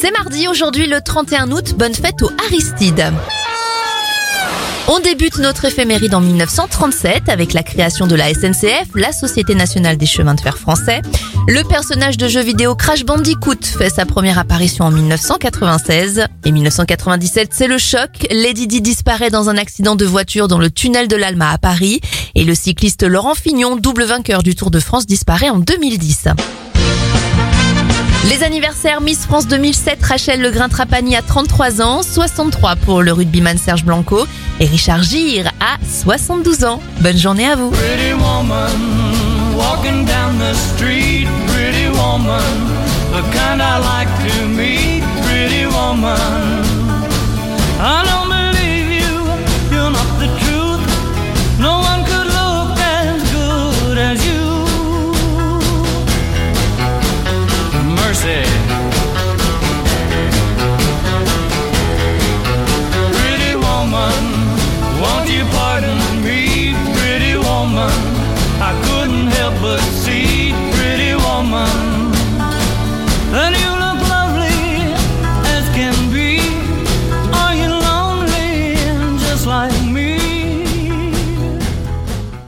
C'est mardi, aujourd'hui le 31 août, bonne fête aux Aristides. On débute notre éphéméride en 1937 avec la création de la SNCF, la Société nationale des chemins de fer français. Le personnage de jeu vidéo Crash Bandicoot fait sa première apparition en 1996. Et 1997, c'est le choc. Lady Di disparaît dans un accident de voiture dans le tunnel de l'Alma à Paris. Et le cycliste Laurent Fignon, double vainqueur du Tour de France, disparaît en 2010. Les anniversaires Miss France 2007, Rachel Legrain Trapani à 33 ans, 63 pour le rugbyman Serge Blanco et Richard Gir à 72 ans. Bonne journée à vous. Woman, woman? I couldn't help but see.